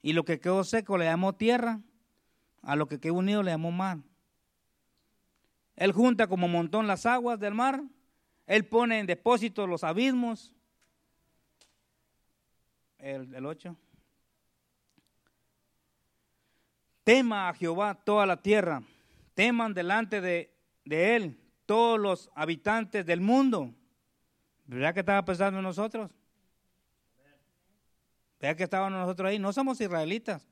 y lo que quedó seco le llamó tierra, a lo que quedó unido le llamó mar. Él junta como montón las aguas del mar, él pone en depósito los abismos. El, el 8. tema a Jehová toda la tierra, teman delante de, de él todos los habitantes del mundo. ¿Verdad que estaba pensando en nosotros? ¿Verdad que estábamos nosotros ahí? No somos israelitas,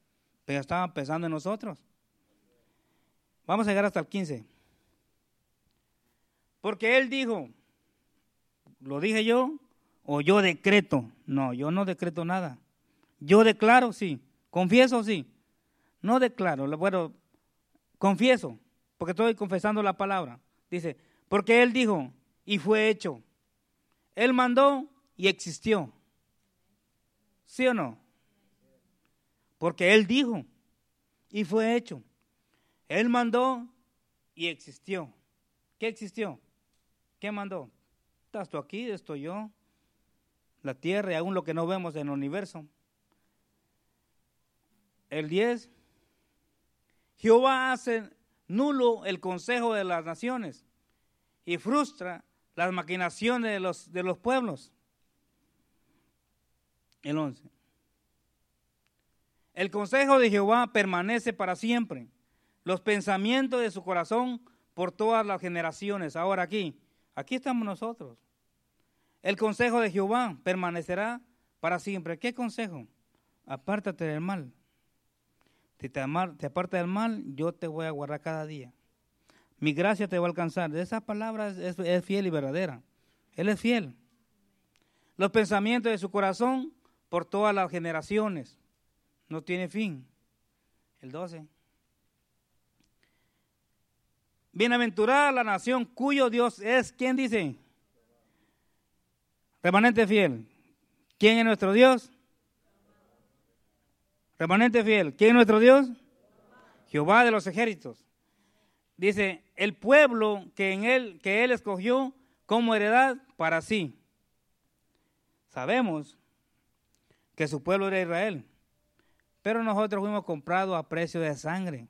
pero estaban pensando en nosotros. Vamos a llegar hasta el 15. Porque él dijo, ¿lo dije yo o yo decreto? No, yo no decreto nada. Yo declaro, sí. Confieso, sí. No declaro, bueno, confieso, porque estoy confesando la palabra. Dice, porque él dijo y fue hecho. Él mandó y existió. ¿Sí o no? Porque él dijo y fue hecho. Él mandó y existió. ¿Qué existió? ¿Qué mandó? Estás tú aquí, estoy yo, la tierra y aún lo que no vemos en el universo. El 10. Jehová hace nulo el consejo de las naciones y frustra las maquinaciones de los, de los pueblos. El 11. El consejo de Jehová permanece para siempre los pensamientos de su corazón por todas las generaciones. Ahora aquí, aquí estamos nosotros. El consejo de Jehová permanecerá para siempre. ¿Qué consejo? Apártate del mal. Si te, te apartas del mal, yo te voy a guardar cada día. Mi gracia te va a alcanzar. De esas palabras es, es fiel y verdadera. Él es fiel. Los pensamientos de su corazón por todas las generaciones. No tiene fin. El 12. Bienaventurada la nación cuyo Dios es, ¿quién dice? Remanente fiel. ¿Quién es nuestro Dios? Remanente fiel. ¿Quién es nuestro Dios? Jehová de los ejércitos. Dice, el pueblo que en él que él escogió como heredad para sí. Sabemos que su pueblo era Israel, pero nosotros fuimos comprados a precio de sangre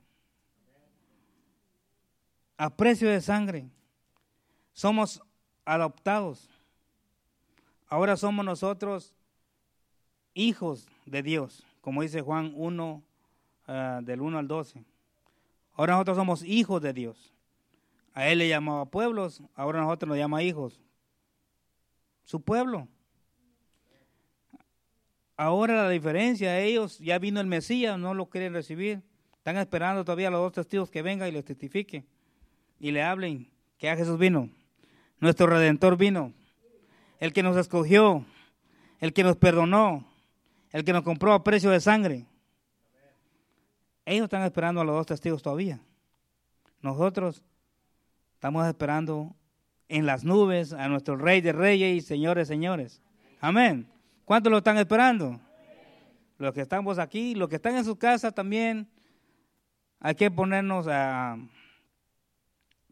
a precio de sangre. Somos adoptados. Ahora somos nosotros hijos de Dios, como dice Juan 1, ah, del 1 al 12. Ahora nosotros somos hijos de Dios. A él le llamaba pueblos, ahora nosotros nos llama hijos. Su pueblo. Ahora la diferencia, ellos ya vino el Mesías, no lo quieren recibir. Están esperando todavía los dos testigos que vengan y les testifiquen y le hablen que a Jesús vino, nuestro redentor vino, el que nos escogió, el que nos perdonó, el que nos compró a precio de sangre. Ellos están esperando a los dos testigos todavía. Nosotros estamos esperando en las nubes a nuestro Rey de Reyes y Señores, Señores. Amén. ¿Cuántos lo están esperando? Los que estamos aquí, los que están en su casa también, hay que ponernos a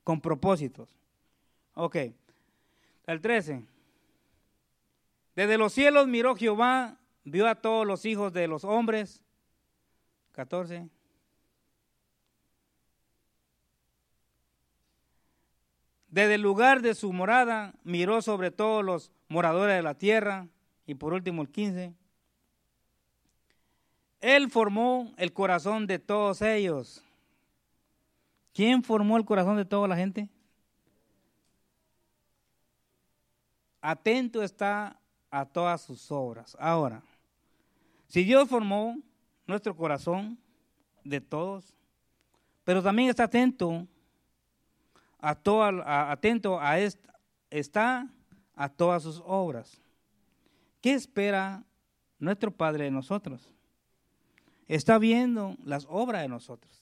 con propósitos. Ok. El 13. Desde los cielos miró Jehová, vio a todos los hijos de los hombres. 14. Desde el lugar de su morada miró sobre todos los moradores de la tierra. Y por último el 15. Él formó el corazón de todos ellos ¿Quién formó el corazón de toda la gente? Atento está a todas sus obras. Ahora, si Dios formó nuestro corazón de todos, pero también está atento a toda, atento a está a todas sus obras. ¿Qué espera nuestro Padre de nosotros? Está viendo las obras de nosotros.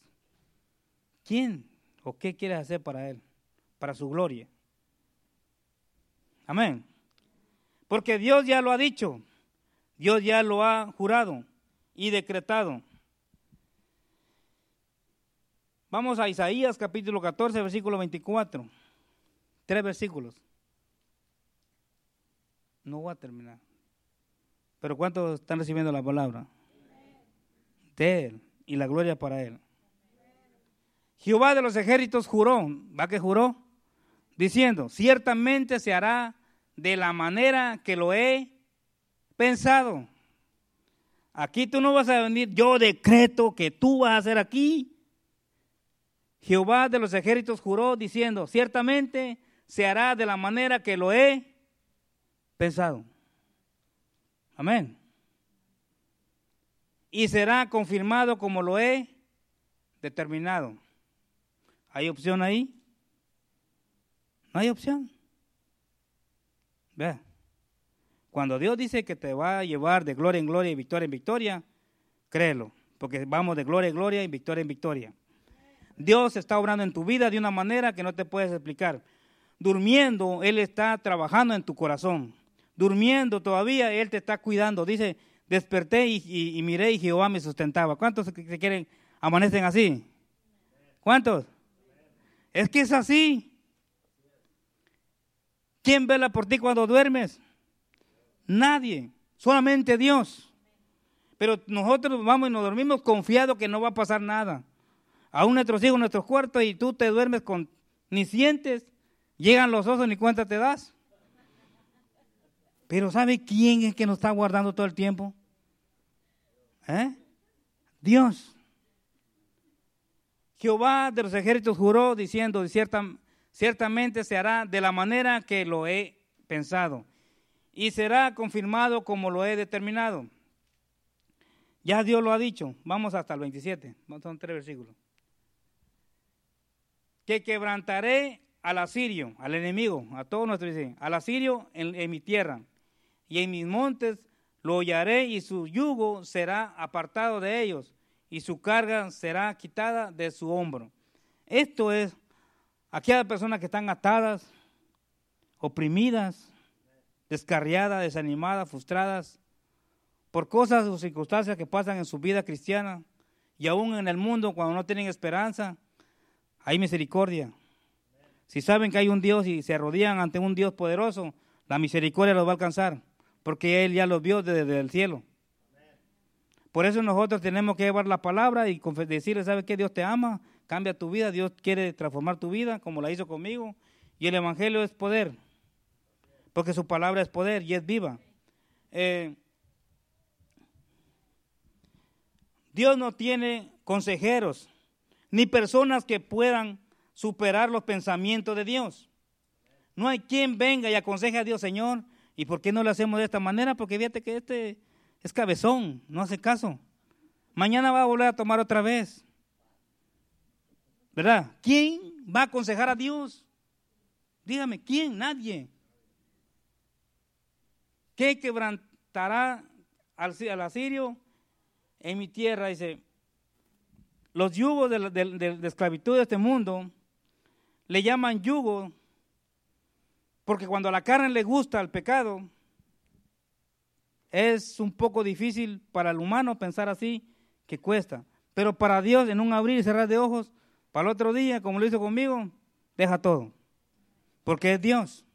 ¿Quién o qué quieres hacer para Él? Para su gloria. Amén. Porque Dios ya lo ha dicho. Dios ya lo ha jurado y decretado. Vamos a Isaías capítulo 14, versículo 24. Tres versículos. No voy a terminar. Pero ¿cuántos están recibiendo la palabra? De Él y la gloria para Él. Jehová de los ejércitos juró, ¿va que juró? Diciendo, ciertamente se hará de la manera que lo he pensado. Aquí tú no vas a venir, yo decreto que tú vas a hacer aquí. Jehová de los ejércitos juró diciendo, ciertamente se hará de la manera que lo he pensado. Amén. Y será confirmado como lo he determinado. ¿Hay opción ahí? No hay opción. Cuando Dios dice que te va a llevar de gloria en gloria y victoria en victoria, créelo, porque vamos de gloria en gloria y victoria en victoria. Dios está obrando en tu vida de una manera que no te puedes explicar. Durmiendo, Él está trabajando en tu corazón. Durmiendo todavía, Él te está cuidando. Dice, desperté y, miré y Jehová me sustentaba. ¿Cuántos se quieren, amanecen así? ¿Cuántos? Es que es así. ¿Quién vela por ti cuando duermes? Nadie, solamente Dios. Pero nosotros vamos y nos dormimos confiados que no va a pasar nada. Aún nuestros hijos, nuestros cuartos, y tú te duermes con, ni sientes, llegan los osos, ni cuenta te das. Pero ¿sabe quién es que nos está guardando todo el tiempo? ¿Eh? Dios. Jehová de los ejércitos juró diciendo, cierta, ciertamente se hará de la manera que lo he pensado y será confirmado como lo he determinado. Ya Dios lo ha dicho. Vamos hasta el 27. Son tres versículos. Que quebrantaré al asirio, al enemigo, a todos nuestros al asirio en, en mi tierra y en mis montes lo hollaré y su yugo será apartado de ellos y su carga será quitada de su hombro. Esto es aquellas personas que están atadas, oprimidas, descarriadas, desanimadas, frustradas por cosas o circunstancias que pasan en su vida cristiana y aún en el mundo cuando no tienen esperanza, hay misericordia. Si saben que hay un Dios y se arrodillan ante un Dios poderoso, la misericordia los va a alcanzar, porque Él ya los vio desde el cielo. Por eso nosotros tenemos que llevar la palabra y decirle, ¿sabes qué? Dios te ama, cambia tu vida, Dios quiere transformar tu vida como la hizo conmigo. Y el Evangelio es poder porque su palabra es poder y es viva. Eh, Dios no tiene consejeros ni personas que puedan superar los pensamientos de Dios. No hay quien venga y aconseje a Dios, Señor, ¿y por qué no lo hacemos de esta manera? Porque fíjate que este es cabezón, no hace caso. Mañana va a volver a tomar otra vez. ¿Verdad? ¿Quién va a aconsejar a Dios? Dígame, ¿quién? Nadie. ¿Qué quebrantará al, asirio en mi tierra? Dice, los yugos de, esclavitud de este mundo le llaman yugo porque cuando a la carne le gusta el pecado, es un poco difícil para el humano pensar así, que cuesta. Pero para Dios, en un abrir y cerrar de ojos, para el otro día, como lo hizo conmigo, deja todo. Porque es Dios.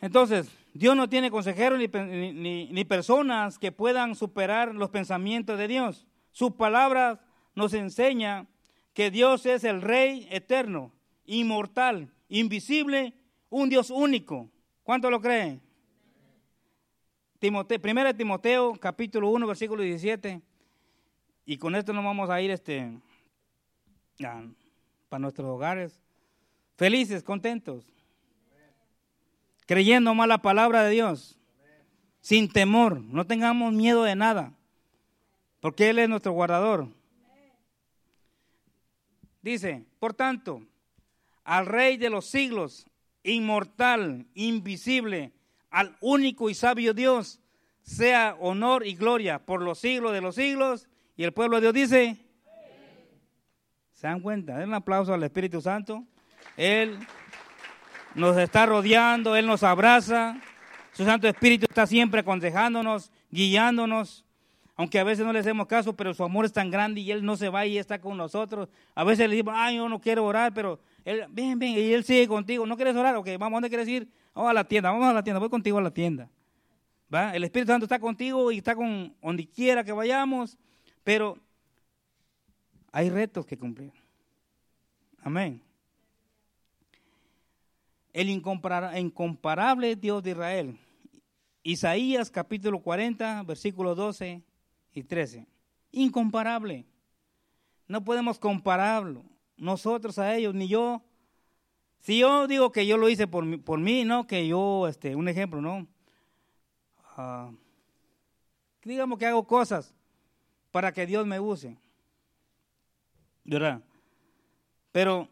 Entonces, Dios no tiene consejeros ni, personas que puedan superar los pensamientos de Dios. Su palabra nos enseña que Dios es el Rey eterno, inmortal, invisible, un Dios único. ¿Cuánto lo creen? Timoteo, primera de Timoteo, capítulo 1, versículo 17. Y con esto nos vamos a ir este, para nuestros hogares. Felices, contentos creyendo más la palabra de Dios, sin temor, no tengamos miedo de nada, porque Él es nuestro guardador. Dice, por tanto, al Rey de los siglos, inmortal, invisible, al único y sabio Dios, sea honor y gloria por los siglos de los siglos. Y el pueblo de Dios dice, ¿se dan cuenta? Den un aplauso al Espíritu Santo. Él nos está rodeando, Él nos abraza. Su Santo Espíritu está siempre aconsejándonos, guiándonos. Aunque a veces no le hacemos caso, pero su amor es tan grande y Él no se va y está con nosotros. A veces le decimos, ay, yo no quiero orar, pero Él, ven, ven, y Él sigue contigo. ¿No quieres orar? Ok, vamos, ¿dónde quieres ir? Vamos a la tienda, vamos a la tienda, voy contigo a la tienda. ¿Va? El Espíritu Santo está contigo y está con donde quiera que vayamos, pero hay retos que cumplir. Amén el incomparable Dios de Israel. Isaías capítulo 40, versículos 12 y 13. Incomparable. No podemos compararlo. Nosotros a ellos, ni yo. Si yo digo que yo lo hice por mí, por mí ¿no? Que yo, este, un ejemplo, ¿no? Ah, digamos que hago cosas para que Dios me use. ¿Verdad? Pero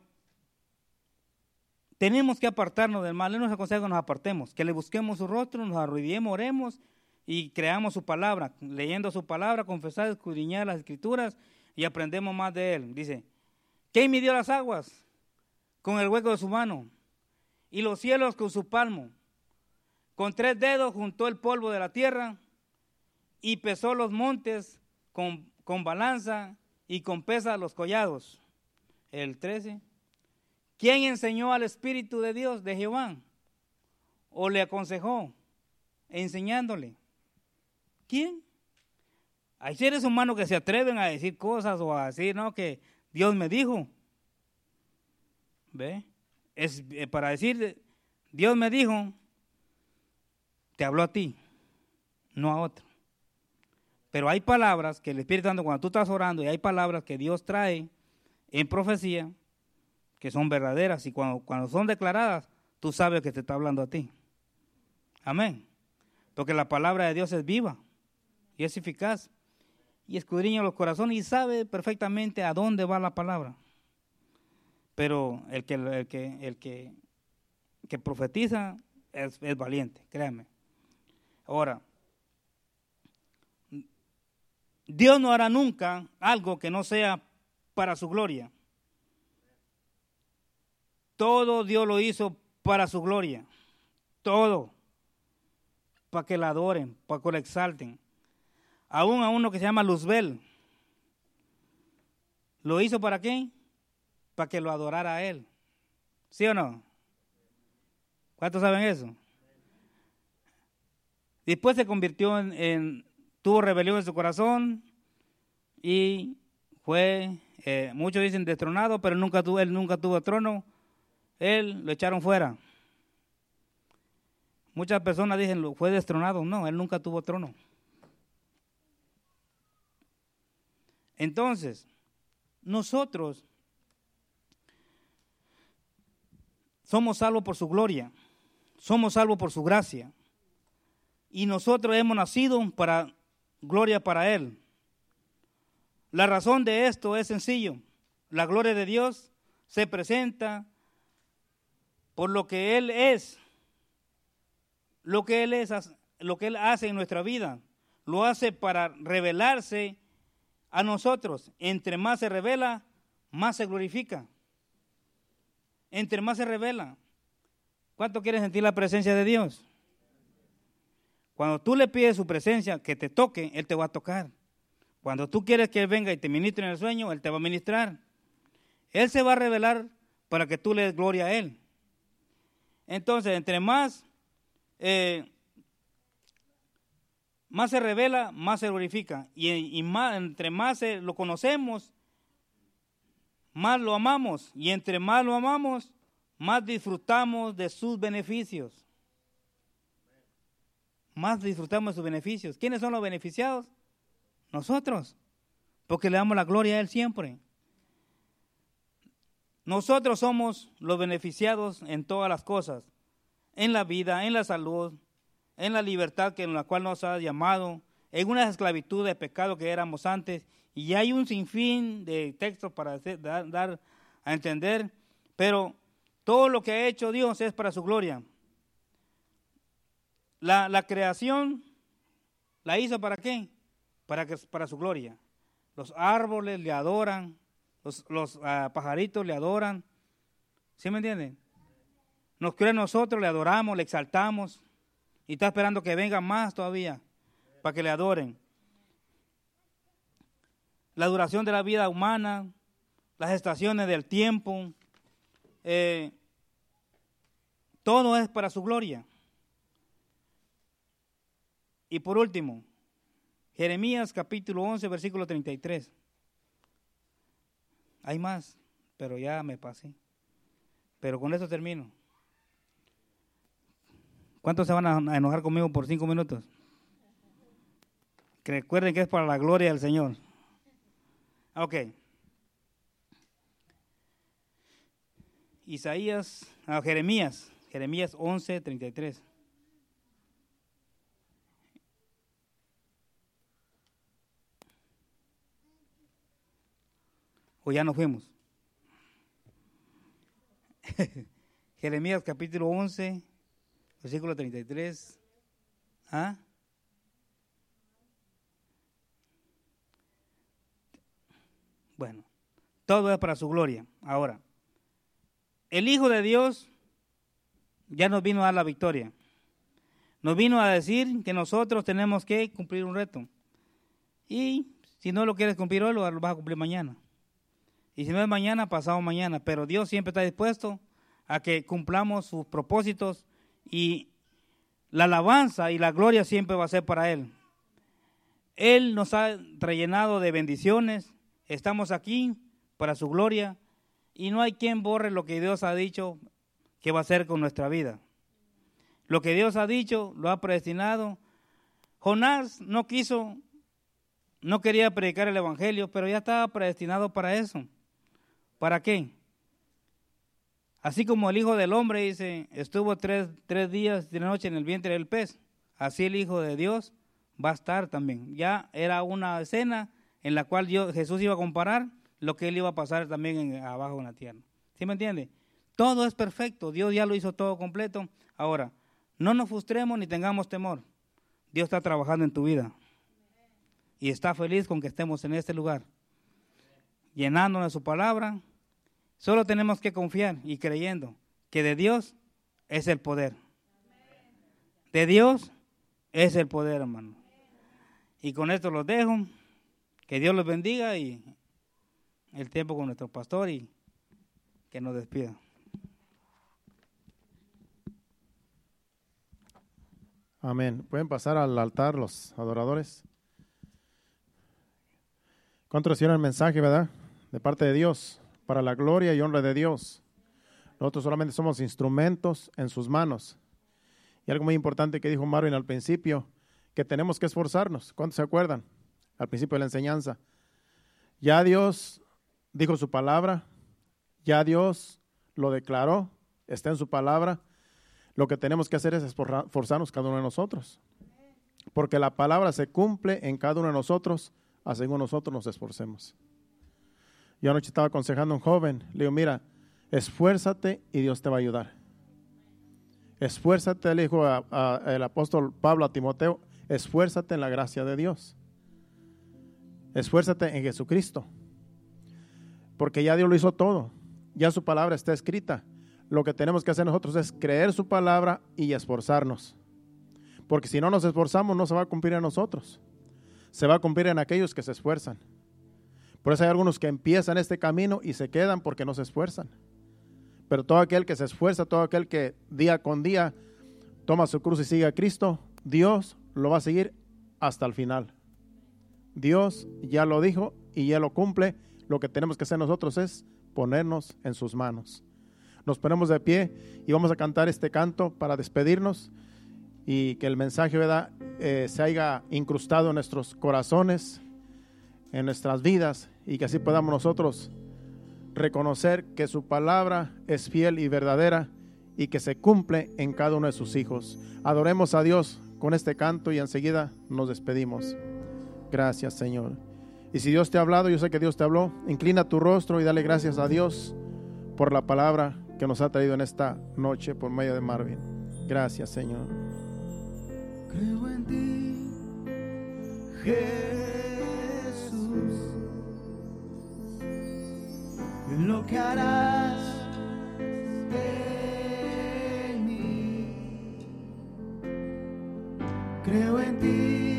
tenemos que apartarnos del mal. Él nos aconseja que nos apartemos, que le busquemos su rostro, nos arrodillemos, oremos y creamos su palabra, leyendo su palabra, confesar, escudriñar las escrituras y aprendemos más de él. Dice, ¿quién midió las aguas? Con el hueco de su mano y los cielos con su palmo. Con tres dedos juntó el polvo de la tierra y pesó los montes con, con balanza y con pesa los collados. El 13. ¿Quién enseñó al Espíritu de Dios, de Jehová? ¿O le aconsejó enseñándole? ¿Quién? Hay seres humanos que se atreven a decir cosas o a decir, no, que Dios me dijo. ¿Ve? Es eh, para decir, Dios me dijo, te habló a ti, no a otro. Pero hay palabras que el Espíritu Santo, cuando tú estás orando, y hay palabras que Dios trae en profecía, que son verdaderas y cuando, cuando son declaradas, tú sabes que te está hablando a ti. Amén. Porque la palabra de Dios es viva y es eficaz y escudriña los corazones y sabe perfectamente a dónde va la palabra. Pero el que, el que, el que, que profetiza es, es valiente, créame. Ahora, Dios no hará nunca algo que no sea para su gloria. Todo Dios lo hizo para su gloria. Todo. Para que la adoren, para que la exalten. Aún a uno que se llama Luzbel. ¿Lo hizo para qué? Para que lo adorara a él. ¿Sí o no? ¿Cuántos saben eso? Después se convirtió en, tuvo rebelión en su corazón y fue, eh, muchos dicen destronado, pero nunca tuvo, él nunca tuvo trono él lo echaron fuera. Muchas personas dicen, fue destronado. No, él nunca tuvo trono. Entonces, nosotros somos salvos por su gloria, somos salvos por su gracia. Y nosotros hemos nacido para gloria para Él. La razón de esto es sencillo. La gloria de Dios se presenta por lo que Él es, lo que Él es, lo que Él hace en nuestra vida, lo hace para revelarse a nosotros. Entre más se revela, más se glorifica. Entre más se revela. ¿Cuánto quieres sentir la presencia de Dios? Cuando tú le pides su presencia, que te toque, Él te va a tocar. Cuando tú quieres que Él venga y te ministre en el sueño, Él te va a ministrar. Él se va a revelar para que tú le des gloria a Él. Entonces, entre más, eh, más se revela, más se glorifica. Y, entre más lo conocemos, más lo amamos. Y entre más lo amamos, más disfrutamos de sus beneficios. Más disfrutamos de sus beneficios. ¿Quiénes son los beneficiados? Nosotros. Porque le damos la gloria a Él siempre. Nosotros somos los beneficiados en todas las cosas, en la vida, en la salud, en la libertad que en la cual nos ha llamado, en una esclavitud de pecado que éramos antes, y hay un sinfín de textos para dar, a entender, pero todo lo que ha hecho Dios es para su gloria. La, la creación la hizo para qué? Para, que, para su gloria. Los árboles le adoran, los, ah, pajaritos le adoran. ¿Sí me entienden? Nos cree nosotros, le adoramos, le exaltamos. Y está esperando que vengan más todavía para que le adoren. La duración de la vida humana, las estaciones del tiempo, eh, todo es para su gloria. Y por último, Jeremías capítulo 11, versículo 33. Hay más, pero ya me pasé. Pero con eso termino. ¿Cuántos se van a enojar conmigo por cinco minutos? Que recuerden que es para la gloria del Señor. Ok. Isaías, ah, Jeremías, Jeremías 11, 33. O ya nos fuimos. Jeremías capítulo 11, versículo 33. ¿Ah? Bueno, todo es para su gloria. Ahora, el Hijo de Dios ya nos vino a dar la victoria. Nos vino a decir que nosotros tenemos que cumplir un reto. Y si no lo quieres cumplir hoy, lo vas a cumplir mañana. Y si no es mañana, pasado mañana. Pero Dios siempre está dispuesto a que cumplamos sus propósitos y la alabanza y la gloria siempre va a ser para Él. Él nos ha rellenado de bendiciones. Estamos aquí para su gloria y no hay quien borre lo que Dios ha dicho que va a hacer con nuestra vida. Lo que Dios ha dicho lo ha predestinado. Jonás no quiso, no quería predicar el Evangelio, pero ya estaba predestinado para eso. ¿Para qué? Así como el Hijo del Hombre dice, estuvo tres, tres días de noche en el vientre del pez, así el Hijo de Dios va a estar también. Ya era una escena en la cual Jesús iba a comparar lo que él iba a pasar también abajo en la tierra. ¿Sí me entiende? Todo es perfecto, Dios ya lo hizo todo completo. Ahora, no nos frustremos ni tengamos temor. Dios está trabajando en tu vida y está feliz con que estemos en este lugar, llenándonos de su palabra Solo tenemos que confiar y creyendo que de Dios es el poder. De Dios es el poder, hermano. Y con esto los dejo. Que Dios los bendiga y el tiempo con nuestro pastor y que nos despida. Amén. Pueden pasar al altar los adoradores. ¿Cuánto recibieron el mensaje, verdad? De parte de Dios para la gloria y honra de Dios. Nosotros solamente somos instrumentos en sus manos. Y algo muy importante que dijo Marvin al principio, que tenemos que esforzarnos. ¿Cuántos se acuerdan? Al principio de la enseñanza. Ya Dios dijo su palabra, ya Dios lo declaró, está en su palabra. Lo que tenemos que hacer es esforzarnos cada uno de nosotros. Porque la palabra se cumple en cada uno de nosotros, a según nosotros nos esforcemos. Yo anoche estaba aconsejando a un joven. Le digo, mira, esfuérzate y Dios te va a ayudar. Esfuérzate, le dijo el apóstol Pablo a Timoteo, esfuérzate en la gracia de Dios. Esfuérzate en Jesucristo. Porque ya Dios lo hizo todo. Ya su palabra está escrita. Lo que tenemos que hacer nosotros es creer su palabra y esforzarnos. Porque si no nos esforzamos, no se va a cumplir en nosotros. Se va a cumplir en aquellos que se esfuerzan. Por eso hay algunos que empiezan este camino y se quedan porque no se esfuerzan. Pero todo aquel que se esfuerza, todo aquel que día con día toma su cruz y sigue a Cristo, Dios lo va a seguir hasta el final. Dios ya lo dijo y ya lo cumple. Lo que tenemos que hacer nosotros es ponernos en sus manos. Nos ponemos de pie y vamos a cantar este canto para despedirnos y que el mensaje. Eh, se haya incrustado en nuestros corazones, en nuestras vidas y que así podamos nosotros reconocer que su palabra es fiel y verdadera y que se cumple en cada uno de sus hijos. Adoremos a Dios con este canto y enseguida nos despedimos. Gracias Señor. Y si Dios te ha hablado, yo sé que Dios te habló, inclina tu rostro y dale gracias a Dios por la palabra que nos ha traído en esta noche por medio de Marvin. Gracias Señor. Creo en ti, lo que harás de mí. Creo en ti,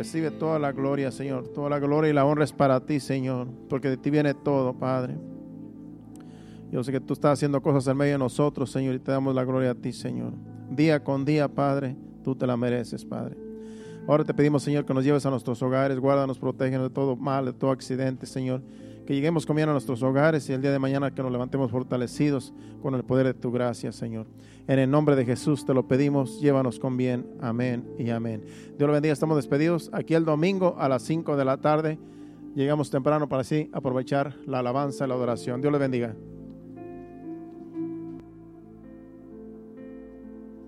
recibe toda la gloria, Señor. Toda la gloria y la honra es para ti, Señor, porque de ti viene todo, Padre. Yo sé que tú estás haciendo cosas en medio de nosotros, Señor, y te damos la gloria a ti, Señor. Día con día, Padre, tú te la mereces, Padre. Ahora te pedimos, Señor, que nos lleves a nuestros hogares, guárdanos, protégenos de todo mal, de todo accidente, Señor. Que lleguemos con bien a nuestros hogares y el día de mañana que nos levantemos fortalecidos con el poder de tu gracia, Señor. En el nombre de Jesús te lo pedimos, llévanos con bien. Amén y amén. Dios lo bendiga, estamos despedidos. Aquí el domingo a las 5 de la tarde. Llegamos temprano para así aprovechar la alabanza y la adoración. Dios le bendiga.